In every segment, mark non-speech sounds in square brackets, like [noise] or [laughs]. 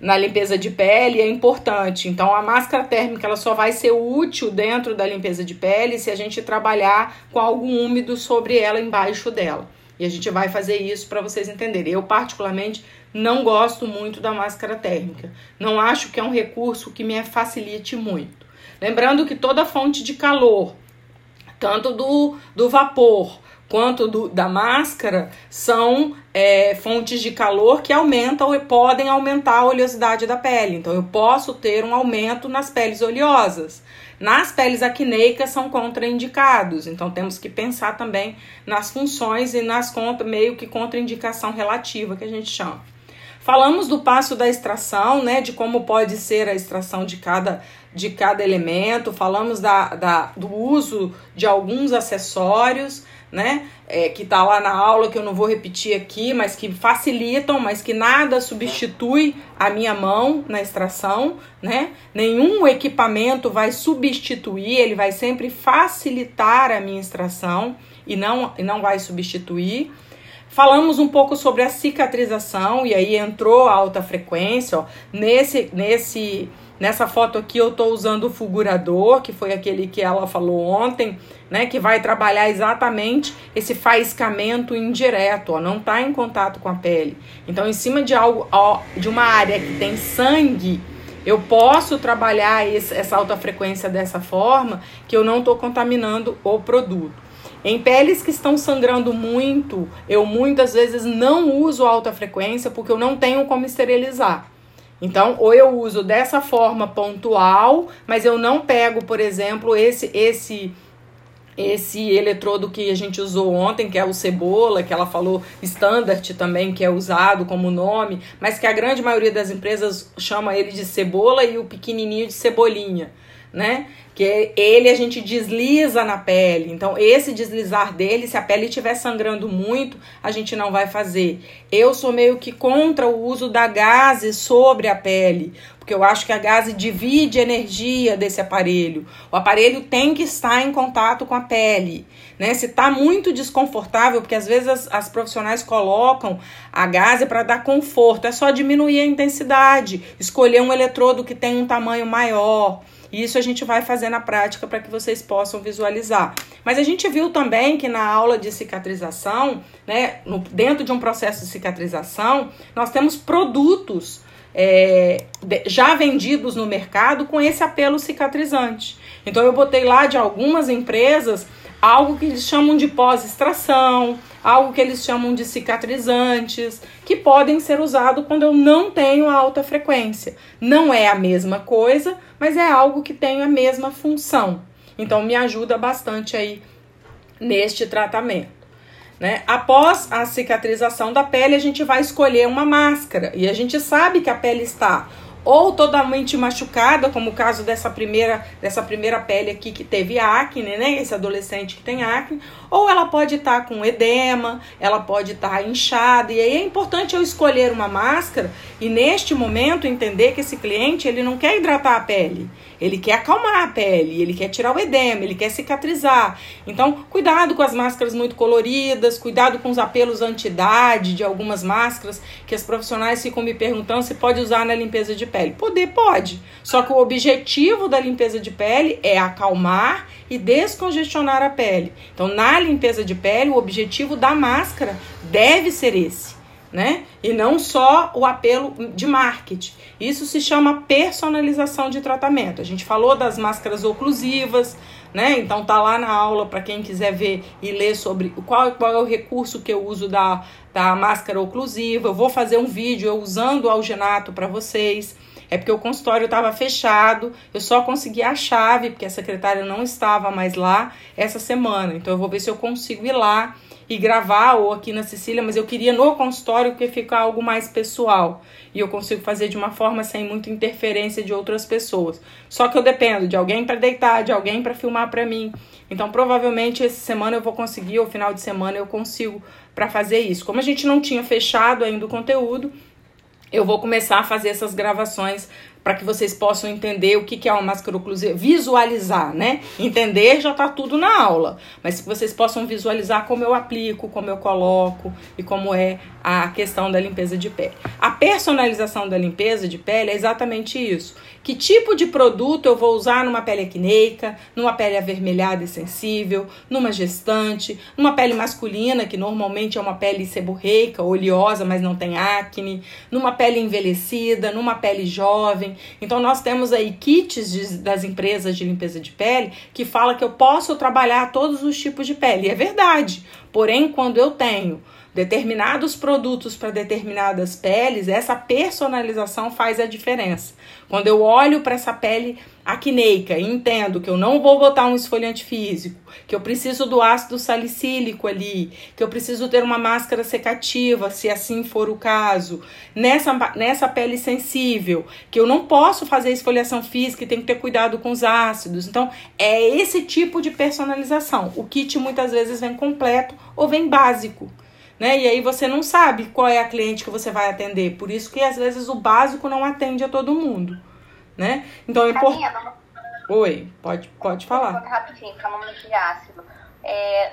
na limpeza de pele é importante. Então a máscara térmica ela só vai ser útil dentro da limpeza de pele se a gente trabalhar com algo úmido sobre ela embaixo dela. E a gente vai fazer isso para vocês entenderem. Eu particularmente não gosto muito da máscara térmica. Não acho que é um recurso que me facilite muito. Lembrando que toda fonte de calor, tanto do, do vapor quanto do, da máscara são é, fontes de calor que aumentam e podem aumentar a oleosidade da pele. Então, eu posso ter um aumento nas peles oleosas. Nas peles acneicas são contraindicados, então temos que pensar também nas funções e nas contra, meio que contraindicação relativa que a gente chama. Falamos do passo da extração, né, de como pode ser a extração de cada, de cada elemento, falamos da, da, do uso de alguns acessórios, né? É, que tá lá na aula, que eu não vou repetir aqui, mas que facilitam, mas que nada substitui a minha mão na extração, né? Nenhum equipamento vai substituir, ele vai sempre facilitar a minha extração e não, e não vai substituir. Falamos um pouco sobre a cicatrização, e aí entrou a alta frequência, ó, nesse, nesse Nessa foto aqui eu estou usando o fulgurador, que foi aquele que ela falou ontem, né? Que vai trabalhar exatamente esse faiscamento indireto, ó, não está em contato com a pele. Então, em cima de algo, ó, de uma área que tem sangue, eu posso trabalhar esse, essa alta frequência dessa forma que eu não estou contaminando o produto. Em peles que estão sangrando muito, eu muitas vezes não uso alta frequência porque eu não tenho como esterilizar. Então, ou eu uso dessa forma pontual, mas eu não pego, por exemplo, esse esse esse eletrodo que a gente usou ontem, que é o cebola, que ela falou standard também, que é usado como nome, mas que a grande maioria das empresas chama ele de cebola e o pequenininho de cebolinha, né? que ele a gente desliza na pele. Então, esse deslizar dele, se a pele estiver sangrando muito, a gente não vai fazer. Eu sou meio que contra o uso da gase sobre a pele, porque eu acho que a gase divide energia desse aparelho. O aparelho tem que estar em contato com a pele. Né? Se está muito desconfortável, porque às vezes as, as profissionais colocam a gase para dar conforto, é só diminuir a intensidade, escolher um eletrodo que tem um tamanho maior. Isso a gente vai fazer na prática para que vocês possam visualizar. Mas a gente viu também que na aula de cicatrização, né, no, dentro de um processo de cicatrização, nós temos produtos é, já vendidos no mercado com esse apelo cicatrizante. Então eu botei lá de algumas empresas algo que eles chamam de pós-extração, algo que eles chamam de cicatrizantes, que podem ser usados quando eu não tenho alta frequência. Não é a mesma coisa, mas é algo que tem a mesma função. Então me ajuda bastante aí neste tratamento. Né? Após a cicatrização da pele, a gente vai escolher uma máscara e a gente sabe que a pele está ou totalmente machucada, como o caso dessa primeira, dessa primeira pele aqui que teve acne, né? Esse adolescente que tem acne, ou ela pode estar tá com edema, ela pode estar tá inchada, e aí é importante eu escolher uma máscara e neste momento entender que esse cliente ele não quer hidratar a pele, ele quer acalmar a pele, ele quer tirar o edema, ele quer cicatrizar. Então, cuidado com as máscaras muito coloridas, cuidado com os apelos anti-idade de algumas máscaras que as profissionais ficam me perguntando se pode usar na limpeza de pele. Poder pode. Só que o objetivo da limpeza de pele é acalmar e descongestionar a pele. Então, na limpeza de pele, o objetivo da máscara deve ser esse né? E não só o apelo de marketing. Isso se chama personalização de tratamento. A gente falou das máscaras oclusivas, né? Então tá lá na aula para quem quiser ver e ler sobre qual, qual é o recurso que eu uso da, da máscara oclusiva. Eu vou fazer um vídeo eu usando o algenato para vocês. É porque o consultório estava fechado, eu só consegui a chave, porque a secretária não estava mais lá essa semana. Então eu vou ver se eu consigo ir lá e gravar ou aqui na Sicília, mas eu queria no consultório que ficar algo mais pessoal e eu consigo fazer de uma forma sem muita interferência de outras pessoas. Só que eu dependo de alguém para deitar, de alguém para filmar para mim. Então, provavelmente essa semana eu vou conseguir, ou final de semana eu consigo para fazer isso. Como a gente não tinha fechado ainda o conteúdo, eu vou começar a fazer essas gravações para que vocês possam entender o que é uma máscara oclusiva, visualizar, né? Entender já está tudo na aula, mas que vocês possam visualizar como eu aplico, como eu coloco e como é a questão da limpeza de pele. A personalização da limpeza de pele é exatamente isso. Que tipo de produto eu vou usar numa pele acneica, numa pele avermelhada e sensível, numa gestante, numa pele masculina, que normalmente é uma pele seborreica, oleosa, mas não tem acne, numa pele envelhecida, numa pele jovem. Então nós temos aí kits de, das empresas de limpeza de pele que fala que eu posso trabalhar todos os tipos de pele. E é verdade. Porém, quando eu tenho determinados produtos para determinadas peles, essa personalização faz a diferença. Quando eu olho para essa pele acneica e entendo que eu não vou botar um esfoliante físico, que eu preciso do ácido salicílico ali, que eu preciso ter uma máscara secativa, se assim for o caso, nessa, nessa pele sensível, que eu não posso fazer esfoliação física e tenho que ter cuidado com os ácidos. Então, é esse tipo de personalização. O kit muitas vezes vem completo ou vem básico né? E aí você não sabe qual é a cliente que você vai atender. Por isso que às vezes o básico não atende a todo mundo, né? Então é importante. Oi, pode, pode falar. Rapidinho, falando de ácido. É,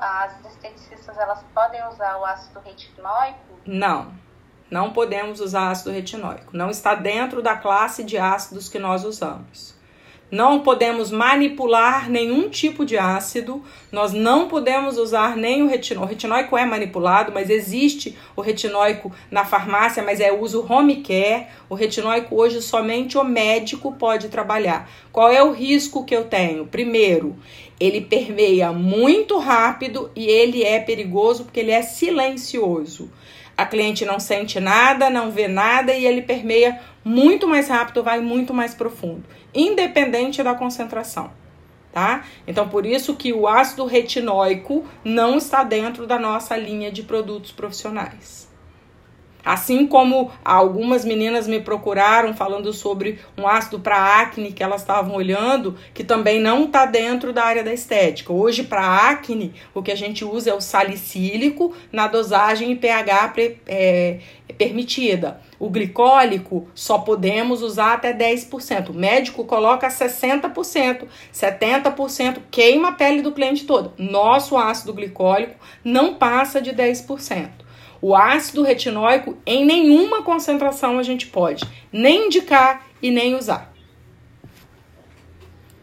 as esteticistas, elas podem usar o ácido retinóico? Não, não podemos usar ácido retinóico. Não está dentro da classe de ácidos que nós usamos não podemos manipular nenhum tipo de ácido, nós não podemos usar nem o retinóico. O retinóico é manipulado, mas existe o retinóico na farmácia, mas é uso home care. O retinóico hoje somente o médico pode trabalhar. Qual é o risco que eu tenho? Primeiro, ele permeia muito rápido e ele é perigoso porque ele é silencioso. A cliente não sente nada, não vê nada e ele permeia muito mais rápido, vai muito mais profundo independente da concentração, tá? Então, por isso que o ácido retinóico não está dentro da nossa linha de produtos profissionais. Assim como algumas meninas me procuraram falando sobre um ácido para acne que elas estavam olhando, que também não está dentro da área da estética. Hoje, para acne, o que a gente usa é o salicílico na dosagem pH é, permitida. O glicólico só podemos usar até 10%. O médico coloca 60%, 70%, queima a pele do cliente toda. Nosso ácido glicólico não passa de 10%. O ácido retinóico, em nenhuma concentração a gente pode nem indicar e nem usar.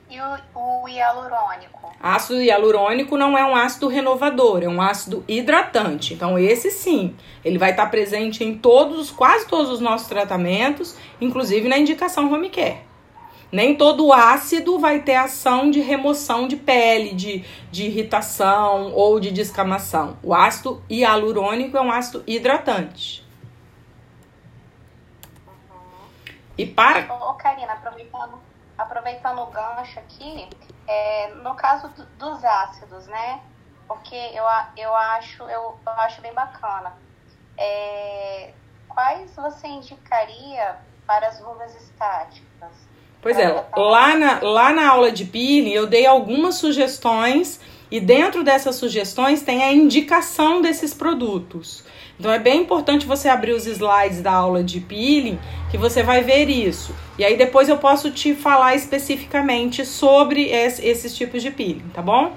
E o, o hialurônico? Ácido hialurônico não é um ácido renovador, é um ácido hidratante. Então, esse sim, ele vai estar presente em todos, quase todos os nossos tratamentos, inclusive na indicação home care. Nem todo ácido vai ter ação de remoção de pele, de, de irritação ou de descamação. O ácido hialurônico é um ácido hidratante. Uhum. E para. Ô, Karina, aproveitando, aproveitando o gancho aqui, é, no caso do, dos ácidos, né? Porque eu, eu, acho, eu, eu acho bem bacana. É, quais você indicaria para as rugas estáticas? Pois é, lá na, lá na aula de peeling eu dei algumas sugestões e dentro dessas sugestões tem a indicação desses produtos. Então é bem importante você abrir os slides da aula de peeling que você vai ver isso. E aí depois eu posso te falar especificamente sobre esse, esses tipos de peeling, tá bom?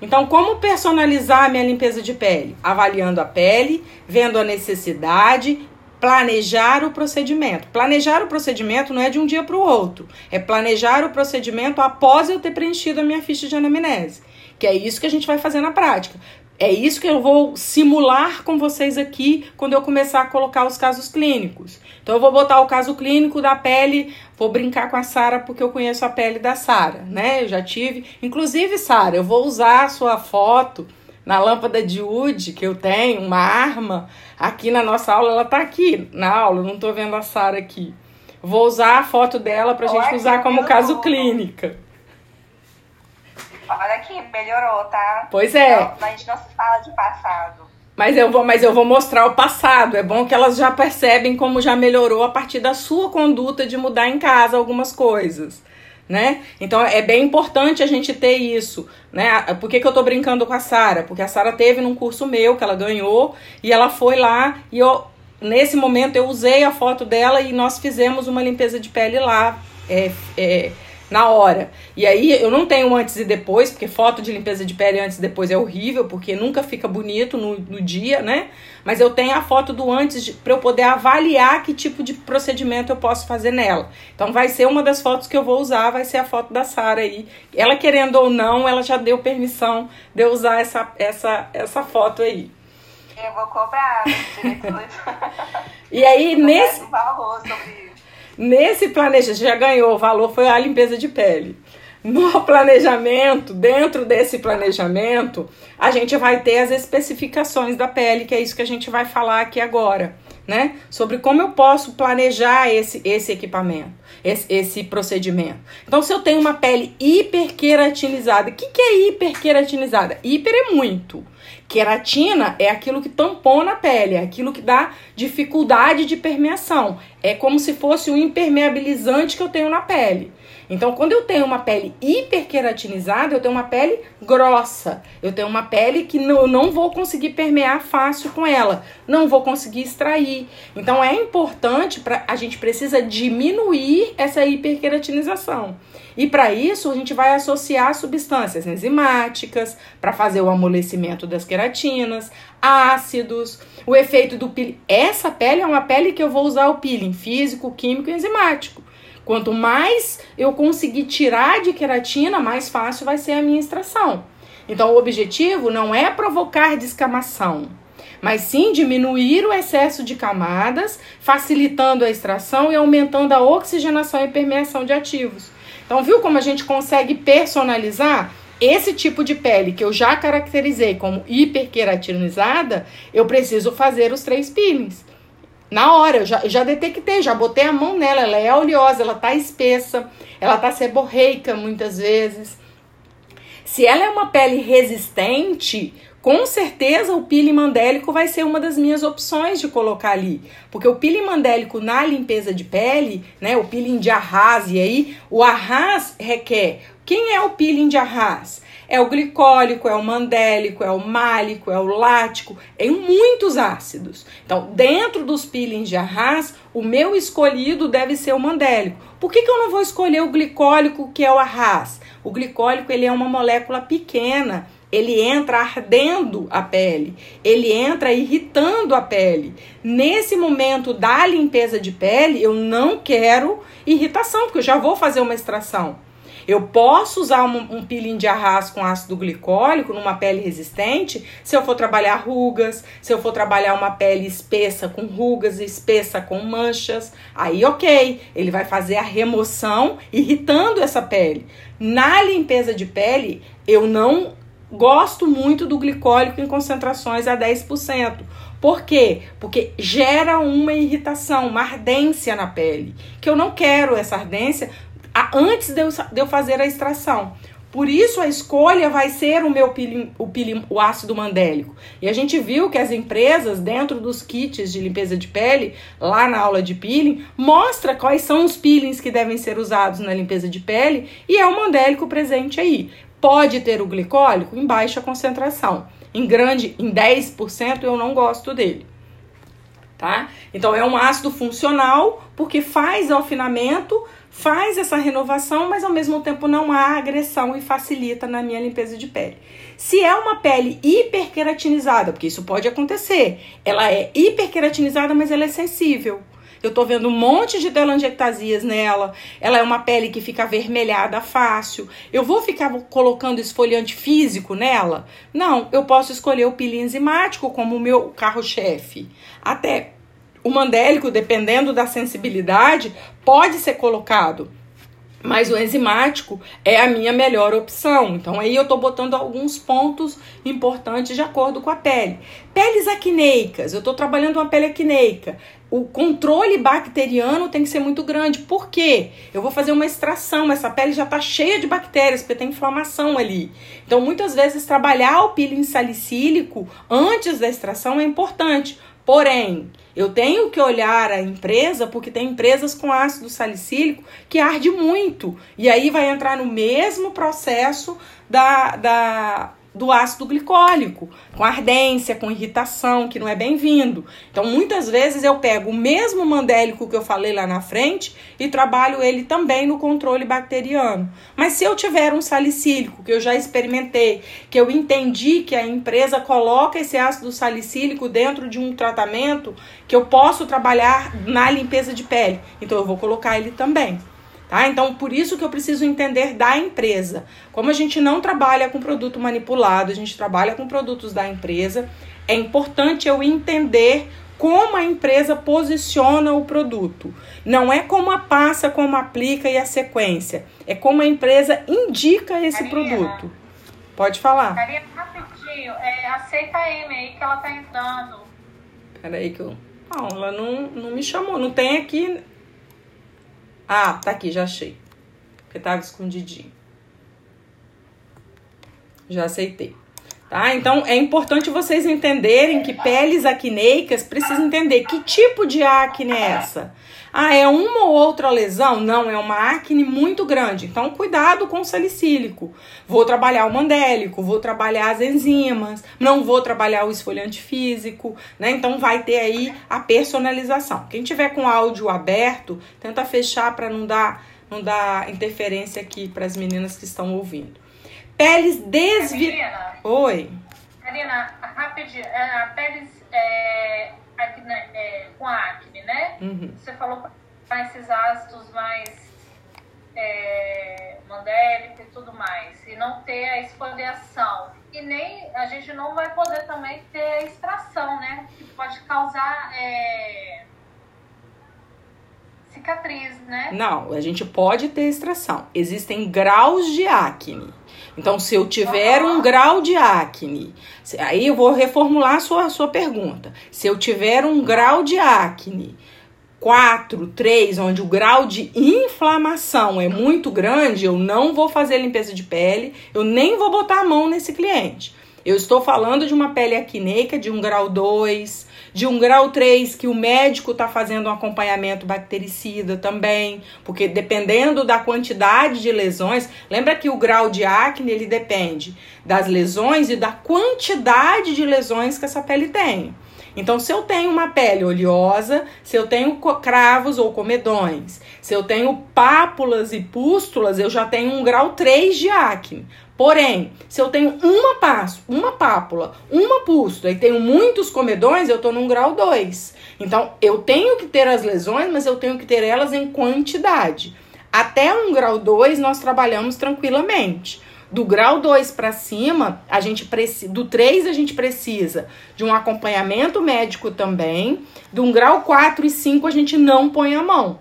Então, como personalizar a minha limpeza de pele? Avaliando a pele, vendo a necessidade planejar o procedimento. Planejar o procedimento não é de um dia para o outro, é planejar o procedimento após eu ter preenchido a minha ficha de anamnese, que é isso que a gente vai fazer na prática. É isso que eu vou simular com vocês aqui quando eu começar a colocar os casos clínicos. Então eu vou botar o caso clínico da pele, vou brincar com a Sara porque eu conheço a pele da Sara, né? Eu já tive, inclusive Sara, eu vou usar a sua foto na lâmpada de Wood que eu tenho, uma arma, aqui na nossa aula, ela tá aqui na aula, não tô vendo a Sara aqui. Vou usar a foto dela pra Olha, gente usar como caso tudo. clínica. Olha aqui, melhorou, tá? Pois é. Não, a gente não se fala de passado. Mas eu vou, mas eu vou mostrar o passado. É bom que elas já percebem como já melhorou a partir da sua conduta de mudar em casa algumas coisas né? Então é bem importante a gente ter isso, né? Por que, que eu tô brincando com a Sara? Porque a Sara teve num curso meu que ela ganhou e ela foi lá e eu nesse momento eu usei a foto dela e nós fizemos uma limpeza de pele lá. É, é, na hora. E aí eu não tenho antes e depois, porque foto de limpeza de pele antes e depois é horrível, porque nunca fica bonito no, no dia, né? Mas eu tenho a foto do antes para eu poder avaliar que tipo de procedimento eu posso fazer nela. Então vai ser uma das fotos que eu vou usar, vai ser a foto da Sara aí. Ela querendo ou não, ela já deu permissão de eu usar essa, essa, essa foto aí. Eu vou cobrar, [laughs] E aí, nesse. valor sobre Nesse planejamento, já ganhou o valor, foi a limpeza de pele. No planejamento, dentro desse planejamento, a gente vai ter as especificações da pele, que é isso que a gente vai falar aqui agora, né? Sobre como eu posso planejar esse, esse equipamento, esse, esse procedimento. Então, se eu tenho uma pele hiperqueratinizada, o que, que é hiperqueratinizada? Hiper é muito. Queratina é aquilo que tampona a pele, é aquilo que dá dificuldade de permeação. É como se fosse um impermeabilizante que eu tenho na pele. Então, quando eu tenho uma pele hiperqueratinizada, eu tenho uma pele grossa. Eu tenho uma pele que não, não vou conseguir permear fácil com ela. Não vou conseguir extrair. Então, é importante, pra, a gente precisa diminuir essa hiperqueratinização. E para isso, a gente vai associar substâncias enzimáticas para fazer o amolecimento das queratinas, ácidos, o efeito do peeling. Essa pele é uma pele que eu vou usar o peeling físico, químico e enzimático. Quanto mais eu conseguir tirar de queratina, mais fácil vai ser a minha extração. Então, o objetivo não é provocar descamação, mas sim diminuir o excesso de camadas, facilitando a extração e aumentando a oxigenação e permeação de ativos. Então, viu como a gente consegue personalizar? Esse tipo de pele que eu já caracterizei como hiperqueratinizada, eu preciso fazer os três peelings. Na hora, eu já, eu já detectei, já botei a mão nela, ela é oleosa, ela tá espessa, ela tá seborreica muitas vezes. Se ela é uma pele resistente, com certeza o peeling mandélico vai ser uma das minhas opções de colocar ali. Porque o peeling mandélico na limpeza de pele, né, o peeling de arras, e aí o arras requer. Quem é o peeling de arras? É o glicólico, é o mandélico, é o málico, é o lático, é muitos ácidos. Então, dentro dos peelings de arras, o meu escolhido deve ser o mandélico. Por que, que eu não vou escolher o glicólico, que é o arras? O glicólico ele é uma molécula pequena, ele entra ardendo a pele, ele entra irritando a pele. Nesse momento da limpeza de pele, eu não quero irritação, porque eu já vou fazer uma extração. Eu posso usar um, um peeling de arras com ácido glicólico numa pele resistente se eu for trabalhar rugas, se eu for trabalhar uma pele espessa com rugas, espessa com manchas. Aí, ok, ele vai fazer a remoção irritando essa pele. Na limpeza de pele, eu não gosto muito do glicólico em concentrações a 10%. Por quê? Porque gera uma irritação, uma ardência na pele. Que eu não quero essa ardência antes de eu, de eu fazer a extração. Por isso a escolha vai ser o meu o, o ácido mandélico. E a gente viu que as empresas, dentro dos kits de limpeza de pele, lá na aula de peeling, mostra quais são os peelings que devem ser usados na limpeza de pele e é o mandélico presente aí. Pode ter o glicólico em baixa concentração. Em grande, em 10% eu não gosto dele. Tá? Então é um ácido funcional porque faz alfinamento faz essa renovação, mas ao mesmo tempo não há agressão e facilita na minha limpeza de pele. Se é uma pele hiperqueratinizada, porque isso pode acontecer, ela é hiperqueratinizada, mas ela é sensível. Eu tô vendo um monte de telangiectasias nela. Ela é uma pele que fica avermelhada fácil. Eu vou ficar colocando esfoliante físico nela? Não, eu posso escolher o peeling enzimático como o meu carro-chefe. Até o mandélico, dependendo da sensibilidade, pode ser colocado. Mas o enzimático é a minha melhor opção. Então aí eu estou botando alguns pontos importantes de acordo com a pele. Peles acneicas, eu estou trabalhando uma pele acneica. O controle bacteriano tem que ser muito grande. Por quê? Eu vou fazer uma extração, essa pele já está cheia de bactérias, porque tem inflamação ali. Então, muitas vezes, trabalhar o peeling salicílico antes da extração é importante. Porém, eu tenho que olhar a empresa porque tem empresas com ácido salicílico que arde muito. E aí vai entrar no mesmo processo da, da, do ácido glicólico, com ardência, com irritação, que não é bem-vindo. Então, muitas vezes eu pego o mesmo mandélico que eu falei lá na frente e trabalho ele também no controle bacteriano. Mas se eu tiver um salicílico, que eu já experimentei, que eu entendi que a empresa coloca esse ácido salicílico dentro de um tratamento que eu posso trabalhar na limpeza de pele, então eu vou colocar ele também. Tá? Então, por isso que eu preciso entender da empresa. Como a gente não trabalha com produto manipulado, a gente trabalha com produtos da empresa, é importante eu entender como a empresa posiciona o produto. Não é como a passa, como aplica e a sequência. É como a empresa indica esse produto. Pode falar. Karina, rapidinho. É, aceita a M aí que ela tá entrando. Peraí que eu... Não, ela não, não me chamou. Não tem aqui ah, tá aqui, já achei. Porque tava escondidinho. Já aceitei. Tá? Então é importante vocês entenderem que peles acneicas precisam entender que tipo de acne é essa. Ah, é uma ou outra lesão? Não, é uma acne muito grande. Então, cuidado com o salicílico. Vou trabalhar o mandélico, vou trabalhar as enzimas, não vou trabalhar o esfoliante físico, né? Então, vai ter aí a personalização. Quem tiver com áudio aberto, tenta fechar para não dar, não dar interferência aqui para as meninas que estão ouvindo. Peles desvi... Oi. Karina, rapidinho. É, peles é, acne, é, com acne, né? Uhum. Você falou para esses ácidos mais é, mandélico e tudo mais, e não ter a esfoliação. E nem a gente não vai poder também ter a extração, né? Que pode causar é, cicatriz, né? Não, a gente pode ter extração. Existem graus de acne. Então, se eu tiver um grau de acne, aí eu vou reformular a sua, a sua pergunta. Se eu tiver um grau de acne 4, 3, onde o grau de inflamação é muito grande, eu não vou fazer limpeza de pele, eu nem vou botar a mão nesse cliente. Eu estou falando de uma pele acneica de um grau 2, de um grau 3 que o médico está fazendo um acompanhamento bactericida também, porque dependendo da quantidade de lesões, lembra que o grau de acne ele depende das lesões e da quantidade de lesões que essa pele tem. Então, se eu tenho uma pele oleosa, se eu tenho cravos ou comedões, se eu tenho pápulas e pústulas, eu já tenho um grau 3 de acne. Porém, se eu tenho uma passo, uma pápula, uma pústula e tenho muitos comedões, eu estou num grau 2. Então, eu tenho que ter as lesões, mas eu tenho que ter elas em quantidade. Até um grau 2 nós trabalhamos tranquilamente. Do grau 2 para cima, a gente precisa, do 3 a gente precisa de um acompanhamento médico também. Do um grau 4 e 5 a gente não põe a mão.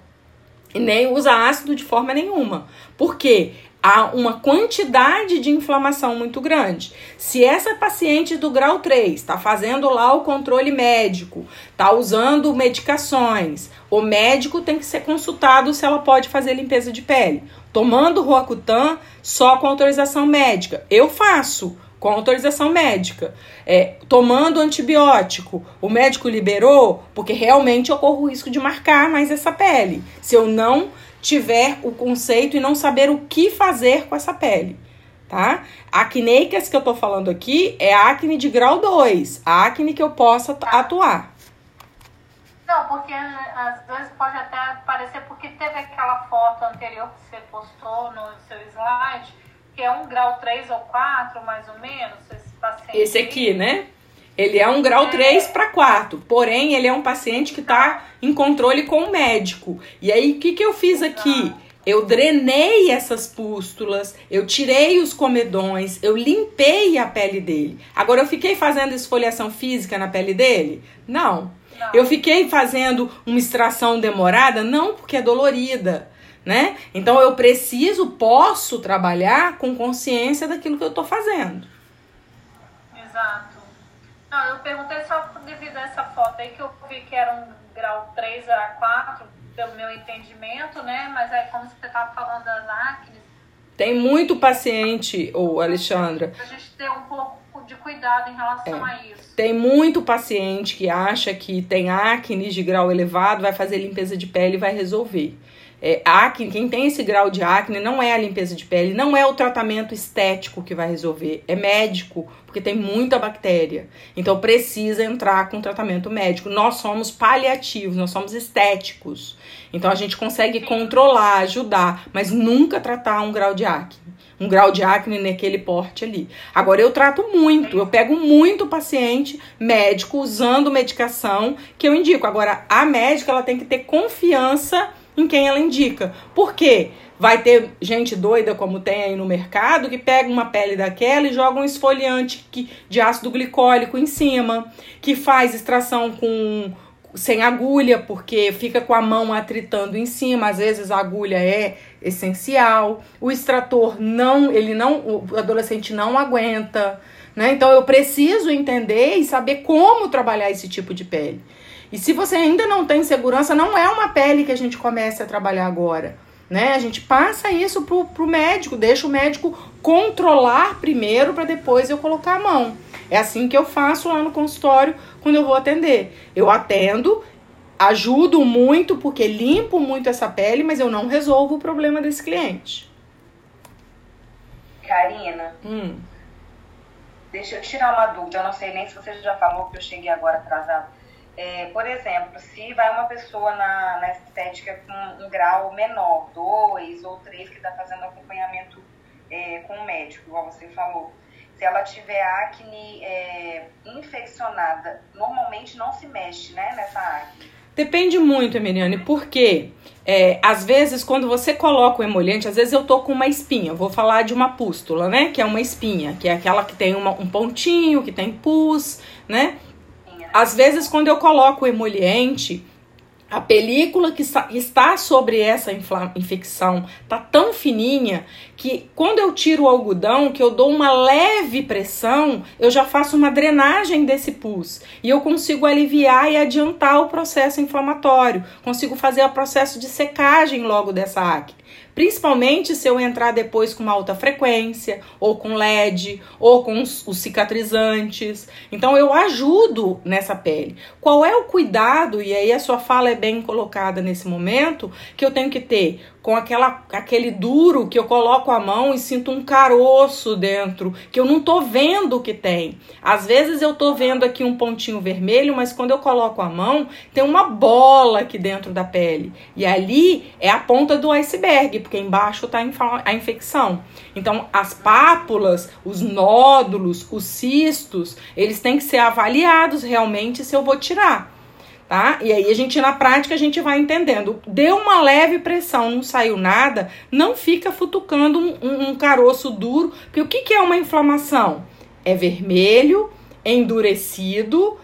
E nem usa ácido de forma nenhuma. Por quê? Há uma quantidade de inflamação muito grande. Se essa paciente do grau 3 está fazendo lá o controle médico, está usando medicações, o médico tem que ser consultado se ela pode fazer limpeza de pele. Tomando Roacutan só com autorização médica. Eu faço com autorização médica. É, tomando antibiótico, o médico liberou porque realmente ocorre o risco de marcar mais essa pele. Se eu não tiver o conceito e não saber o que fazer com essa pele, tá? Acneicas que eu tô falando aqui é acne de grau 2, a acne que eu possa atuar. Não, porque às vezes pode até parecer, porque teve aquela foto anterior que você postou no seu slide, que é um grau 3 ou 4, mais ou menos, esse paciente. Esse aqui, né? Ele é um grau é. 3 para 4, porém ele é um paciente que está em controle com o médico. E aí, o que, que eu fiz aqui? Eu drenei essas pústulas, eu tirei os comedões, eu limpei a pele dele. Agora, eu fiquei fazendo esfoliação física na pele dele? Não. Não. Eu fiquei fazendo uma extração demorada? Não, porque é dolorida. Né? Então eu preciso, posso trabalhar com consciência daquilo que eu estou fazendo. Exato. Não, eu perguntei só devido a essa foto aí que eu vi que era um grau 3 a 4, pelo meu entendimento, né? Mas aí como você estava falando das acnes. Tem muito paciente, ô Alexandra. A gente ter um pouco de cuidado em relação é. a isso. Tem muito paciente que acha que tem acne de grau elevado, vai fazer limpeza de pele e vai resolver. É, acne, quem tem esse grau de acne não é a limpeza de pele, não é o tratamento estético que vai resolver, é médico, porque tem muita bactéria. Então precisa entrar com tratamento médico. Nós somos paliativos, nós somos estéticos. Então a gente consegue controlar, ajudar, mas nunca tratar um grau de acne. Um grau de acne naquele porte ali. Agora eu trato muito, eu pego muito paciente médico usando medicação que eu indico. Agora a médica ela tem que ter confiança em quem ela indica. Por quê? Vai ter gente doida como tem aí no mercado que pega uma pele daquela e joga um esfoliante de ácido glicólico em cima, que faz extração com sem agulha, porque fica com a mão atritando em cima, às vezes a agulha é essencial. O extrator não, ele não, o adolescente não aguenta, né? Então eu preciso entender e saber como trabalhar esse tipo de pele. E se você ainda não tem segurança, não é uma pele que a gente comece a trabalhar agora. Né? A gente passa isso pro, pro médico, deixa o médico controlar primeiro para depois eu colocar a mão. É assim que eu faço lá no consultório quando eu vou atender. Eu atendo, ajudo muito porque limpo muito essa pele, mas eu não resolvo o problema desse cliente. Karina, hum. deixa eu tirar uma dúvida. Eu não sei nem se você já falou que eu cheguei agora atrasado. É, por exemplo, se vai uma pessoa na, na estética com um grau menor, dois ou três, que está fazendo acompanhamento é, com o médico, igual você falou, se ela tiver acne é, infeccionada, normalmente não se mexe né, nessa acne. Depende muito, Emiliane, porque é, às vezes quando você coloca o emoliente, às vezes eu tô com uma espinha, vou falar de uma pústula, né? Que é uma espinha, que é aquela que tem uma, um pontinho, que tem pus, né? Às vezes, quando eu coloco o emoliente, a película que está sobre essa infecção tá tão fininha que quando eu tiro o algodão, que eu dou uma leve pressão, eu já faço uma drenagem desse pus e eu consigo aliviar e adiantar o processo inflamatório, consigo fazer o processo de secagem logo dessa acne. Principalmente se eu entrar depois com uma alta frequência, ou com LED, ou com os, os cicatrizantes. Então eu ajudo nessa pele. Qual é o cuidado, e aí a sua fala é bem colocada nesse momento, que eu tenho que ter com aquela, aquele duro que eu coloco a mão e sinto um caroço dentro, que eu não tô vendo o que tem. Às vezes eu tô vendo aqui um pontinho vermelho, mas quando eu coloco a mão, tem uma bola aqui dentro da pele. E ali é a ponta do iceberg, porque embaixo tá a infecção. Então, as pápulas, os nódulos, os cistos, eles têm que ser avaliados realmente se eu vou tirar tá? E aí a gente na prática a gente vai entendendo. Deu uma leve pressão, não saiu nada, não fica futucando um, um, um caroço duro, porque o que, que é uma inflamação? É vermelho, endurecido,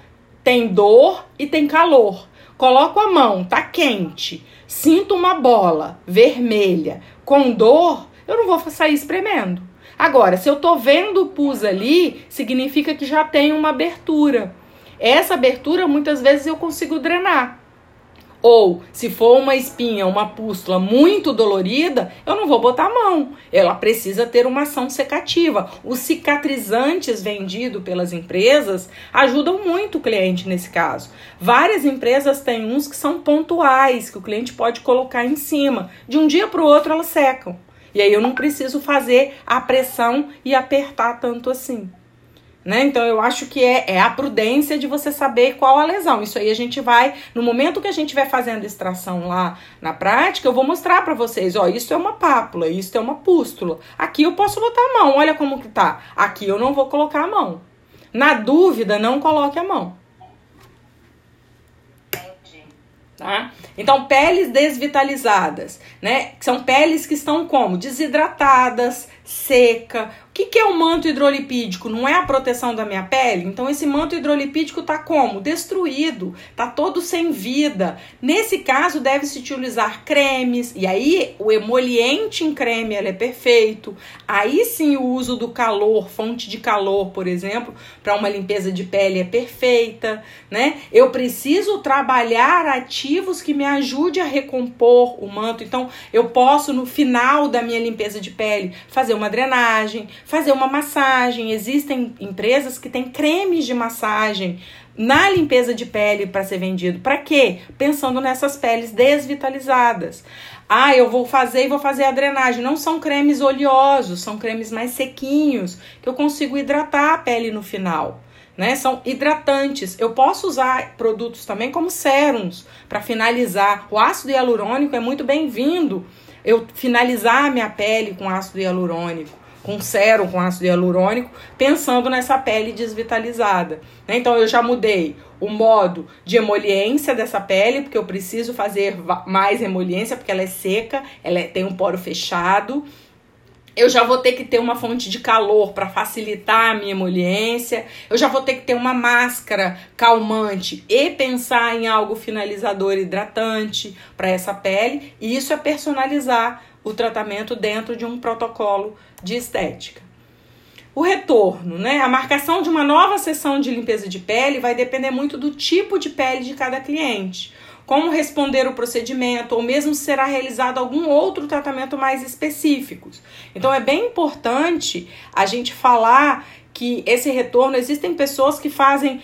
tem dor e tem calor. Coloco a mão, tá quente, sinto uma bola vermelha com dor, eu não vou sair espremendo. Agora, se eu tô vendo pus ali, significa que já tem uma abertura. Essa abertura muitas vezes eu consigo drenar. Ou, se for uma espinha, uma pústula muito dolorida, eu não vou botar a mão. Ela precisa ter uma ação secativa. Os cicatrizantes vendidos pelas empresas ajudam muito o cliente nesse caso. Várias empresas têm uns que são pontuais, que o cliente pode colocar em cima. De um dia para o outro elas secam. E aí eu não preciso fazer a pressão e apertar tanto assim. Né? Então eu acho que é, é a prudência de você saber qual a lesão. Isso aí a gente vai, no momento que a gente vai fazendo extração lá na prática, eu vou mostrar para vocês, ó, isso é uma pápula, isso é uma pústula. Aqui eu posso botar a mão, olha como que tá. Aqui eu não vou colocar a mão. Na dúvida, não coloque a mão. Tá? Então, peles desvitalizadas, né? São peles que estão como? Desidratadas, seca, o que, que é o manto hidrolipídico? Não é a proteção da minha pele? Então, esse manto hidrolipídico está como? Destruído, está todo sem vida. Nesse caso, deve-se utilizar cremes, e aí o emoliente em creme é perfeito. Aí sim, o uso do calor, fonte de calor, por exemplo, para uma limpeza de pele é perfeita, né? Eu preciso trabalhar ativos que me ajude a recompor o manto. Então, eu posso, no final da minha limpeza de pele, fazer uma drenagem fazer uma massagem. Existem empresas que têm cremes de massagem na limpeza de pele para ser vendido. Para quê? Pensando nessas peles desvitalizadas. Ah, eu vou fazer e vou fazer a drenagem. Não são cremes oleosos, são cremes mais sequinhos, que eu consigo hidratar a pele no final. Né? São hidratantes. Eu posso usar produtos também como sérums para finalizar. O ácido hialurônico é muito bem-vindo. Eu finalizar a minha pele com ácido hialurônico com sérum com ácido hialurônico, pensando nessa pele desvitalizada. Né? Então eu já mudei o modo de emoliência dessa pele, porque eu preciso fazer mais emoliência, porque ela é seca, ela é, tem um poro fechado. Eu já vou ter que ter uma fonte de calor para facilitar a minha emoliência. Eu já vou ter que ter uma máscara calmante e pensar em algo finalizador hidratante para essa pele. E isso é personalizar o tratamento dentro de um protocolo de estética. O retorno, né? A marcação de uma nova sessão de limpeza de pele vai depender muito do tipo de pele de cada cliente. Como responder o procedimento, ou mesmo se será realizado algum outro tratamento mais específico. Então é bem importante a gente falar que esse retorno, existem pessoas que fazem,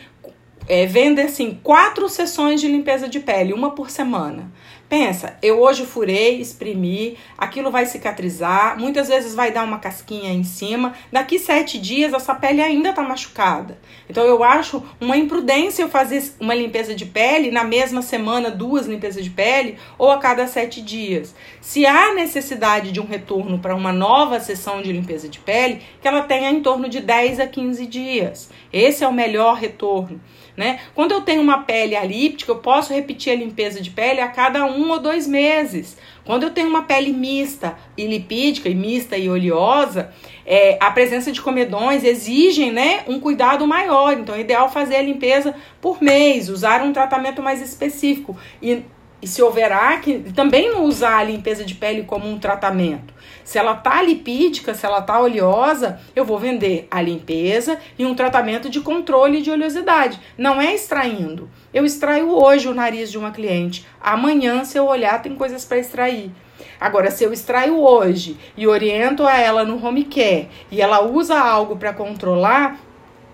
é, vendem assim, quatro sessões de limpeza de pele, uma por semana. Pensa, eu hoje furei, exprimi, aquilo vai cicatrizar, muitas vezes vai dar uma casquinha em cima. Daqui sete dias essa pele ainda tá machucada. Então eu acho uma imprudência eu fazer uma limpeza de pele na mesma semana, duas limpezas de pele, ou a cada sete dias. Se há necessidade de um retorno para uma nova sessão de limpeza de pele, que ela tenha em torno de 10 a 15 dias. Esse é o melhor retorno. Né? Quando eu tenho uma pele alíptica, eu posso repetir a limpeza de pele a cada um ou dois meses. Quando eu tenho uma pele mista e lipídica, e mista e oleosa, é, a presença de comedões exigem né, um cuidado maior. Então, é ideal fazer a limpeza por mês, usar um tratamento mais específico. E, e se houver acne, também não usar a limpeza de pele como um tratamento. Se ela tá lipídica, se ela tá oleosa, eu vou vender a limpeza e um tratamento de controle de oleosidade. Não é extraindo. Eu extraio hoje o nariz de uma cliente. Amanhã, se eu olhar, tem coisas para extrair. Agora, se eu extraio hoje e oriento a ela no home care e ela usa algo para controlar,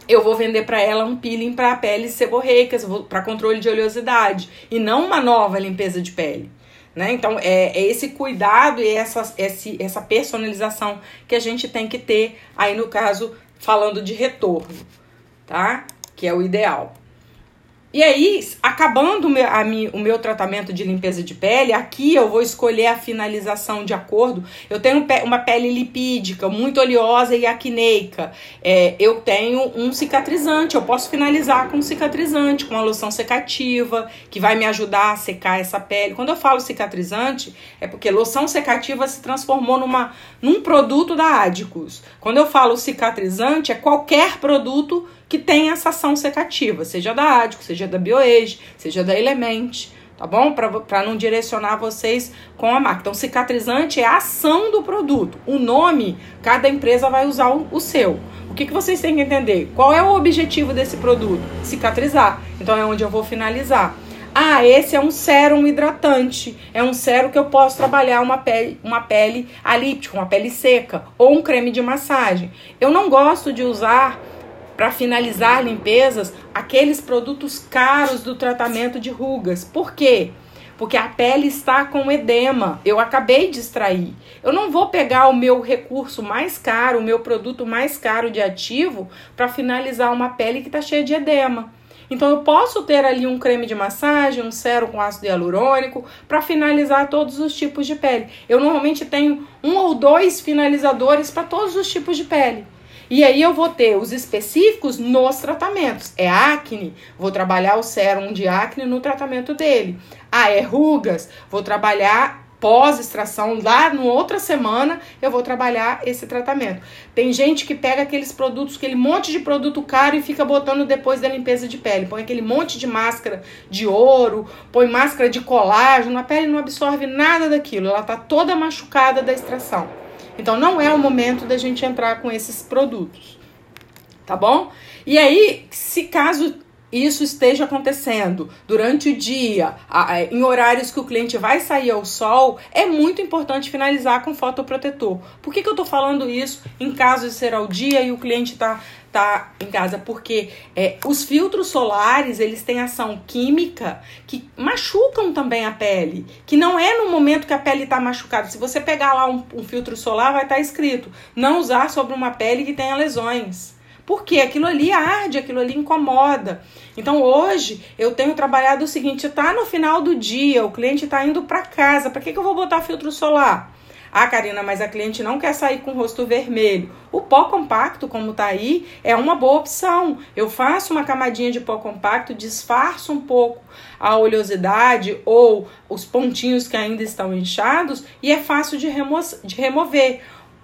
eu vou vender para ela um peeling para peles seborreicas, para controle de oleosidade, e não uma nova limpeza de pele. Né? Então, é, é, esse cuidado e essa, esse, essa personalização que a gente tem que ter aí no caso, falando de retorno, tá? Que é o ideal. E aí, acabando o meu, a o meu tratamento de limpeza de pele, aqui eu vou escolher a finalização de acordo. Eu tenho uma pele lipídica, muito oleosa e acneica. É, eu tenho um cicatrizante, eu posso finalizar com um cicatrizante, com uma loção secativa, que vai me ajudar a secar essa pele. Quando eu falo cicatrizante, é porque loção secativa se transformou numa, num produto da Adicus. Quando eu falo cicatrizante, é qualquer produto que tem essa ação secativa, seja da Adico, seja da BioAge, seja da Element, tá bom? Para não direcionar vocês com a marca. Então, cicatrizante é a ação do produto. O nome, cada empresa vai usar o, o seu. O que, que vocês têm que entender? Qual é o objetivo desse produto? Cicatrizar. Então, é onde eu vou finalizar. Ah, esse é um sérum hidratante. É um sérum que eu posso trabalhar uma pele, uma pele alíptica, uma pele seca, ou um creme de massagem. Eu não gosto de usar para finalizar limpezas aqueles produtos caros do tratamento de rugas. Por quê? Porque a pele está com edema. Eu acabei de extrair. Eu não vou pegar o meu recurso mais caro, o meu produto mais caro de ativo, para finalizar uma pele que está cheia de edema. Então eu posso ter ali um creme de massagem, um sérum com ácido hialurônico para finalizar todos os tipos de pele. Eu normalmente tenho um ou dois finalizadores para todos os tipos de pele. E aí eu vou ter os específicos nos tratamentos. É acne, vou trabalhar o sérum de acne no tratamento dele. Ah, é rugas, vou trabalhar pós-extração, lá no outra semana eu vou trabalhar esse tratamento. Tem gente que pega aqueles produtos, aquele monte de produto caro e fica botando depois da limpeza de pele. Põe aquele monte de máscara de ouro, põe máscara de colágeno, a pele não absorve nada daquilo, ela tá toda machucada da extração. Então não é o momento da gente entrar com esses produtos. Tá bom? E aí, se caso isso esteja acontecendo durante o dia, em horários que o cliente vai sair ao sol, é muito importante finalizar com fotoprotetor. Por que, que eu estou falando isso em caso de ser ao dia e o cliente está tá em casa, porque é, os filtros solares, eles têm ação química que machucam também a pele, que não é no momento que a pele está machucada. Se você pegar lá um, um filtro solar, vai estar tá escrito, não usar sobre uma pele que tenha lesões. Porque aquilo ali arde, aquilo ali incomoda. Então hoje eu tenho trabalhado o seguinte: tá no final do dia, o cliente está indo para casa, para que, que eu vou botar filtro solar? Ah, Karina, mas a cliente não quer sair com o rosto vermelho. O pó compacto, como tá aí, é uma boa opção. Eu faço uma camadinha de pó compacto, disfarço um pouco a oleosidade ou os pontinhos que ainda estão inchados e é fácil de, remo de remover.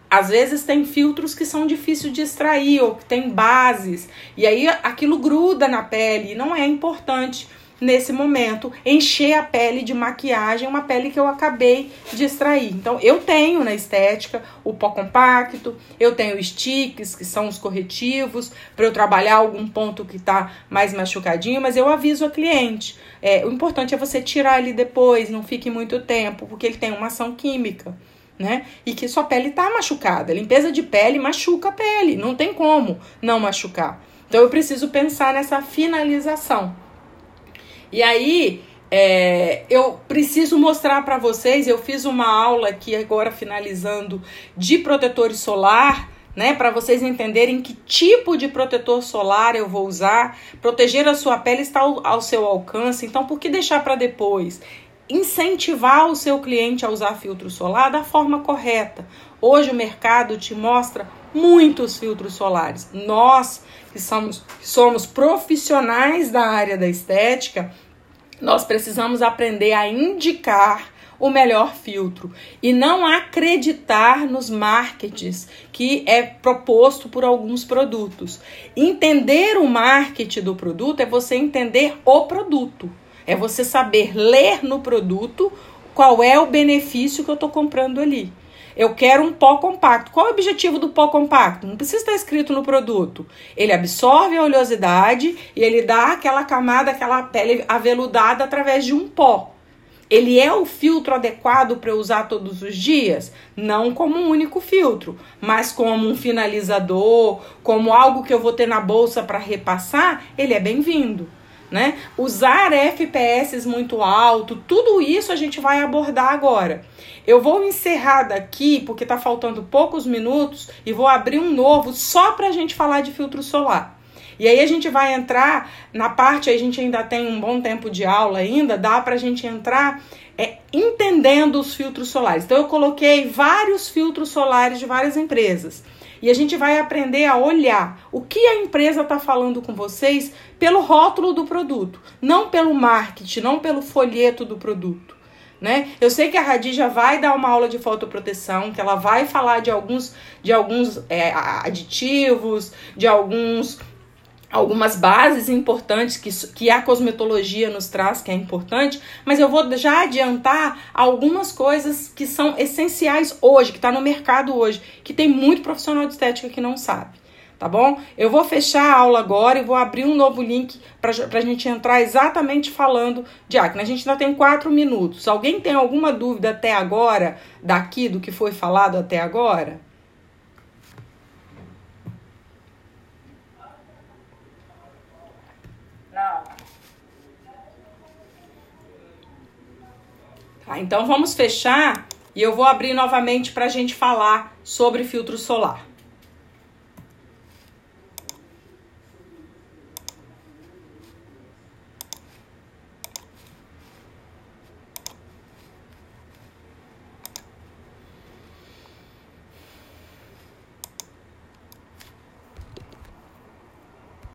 Às vezes tem filtros que são difíceis de extrair ou que tem bases, e aí aquilo gruda na pele, e não é importante nesse momento encher a pele de maquiagem, uma pele que eu acabei de extrair. Então eu tenho na estética o pó compacto, eu tenho sticks, que são os corretivos, para eu trabalhar algum ponto que está mais machucadinho, mas eu aviso a cliente. É, o importante é você tirar ele depois, não fique muito tempo, porque ele tem uma ação química. Né? E que sua pele está machucada. Limpeza de pele machuca a pele, não tem como não machucar. Então eu preciso pensar nessa finalização. E aí, é, eu preciso mostrar para vocês, eu fiz uma aula aqui agora finalizando de protetor solar, né, para vocês entenderem que tipo de protetor solar eu vou usar. Proteger a sua pele está ao, ao seu alcance, então por que deixar para depois? Incentivar o seu cliente a usar filtro solar da forma correta. Hoje o mercado te mostra muitos filtros solares. Nós que somos, somos profissionais da área da estética, nós precisamos aprender a indicar o melhor filtro e não acreditar nos marketings que é proposto por alguns produtos. Entender o marketing do produto é você entender o produto, é você saber ler no produto qual é o benefício que eu estou comprando ali. Eu quero um pó compacto. Qual é o objetivo do pó compacto? Não precisa estar escrito no produto. Ele absorve a oleosidade e ele dá aquela camada, aquela pele aveludada através de um pó. Ele é o filtro adequado para usar todos os dias? Não como um único filtro, mas como um finalizador, como algo que eu vou ter na bolsa para repassar, ele é bem-vindo né? Usar FPS muito alto, tudo isso a gente vai abordar agora. Eu vou encerrar daqui, porque tá faltando poucos minutos, e vou abrir um novo só para a gente falar de filtro solar. E aí a gente vai entrar na parte, a gente ainda tem um bom tempo de aula ainda, dá para a gente entrar é, entendendo os filtros solares. Então eu coloquei vários filtros solares de várias empresas. E a gente vai aprender a olhar o que a empresa está falando com vocês pelo rótulo do produto, não pelo marketing, não pelo folheto do produto. Né? Eu sei que a Radija vai dar uma aula de fotoproteção, que ela vai falar de alguns, de alguns é, aditivos, de alguns algumas bases importantes que, que a cosmetologia nos traz, que é importante, mas eu vou já adiantar algumas coisas que são essenciais hoje, que está no mercado hoje, que tem muito profissional de estética que não sabe. Tá bom? Eu vou fechar a aula agora e vou abrir um novo link para a gente entrar exatamente falando de acne. A gente ainda tem quatro minutos. Alguém tem alguma dúvida até agora, daqui, do que foi falado até agora? Tá, então vamos fechar e eu vou abrir novamente para a gente falar sobre filtro solar.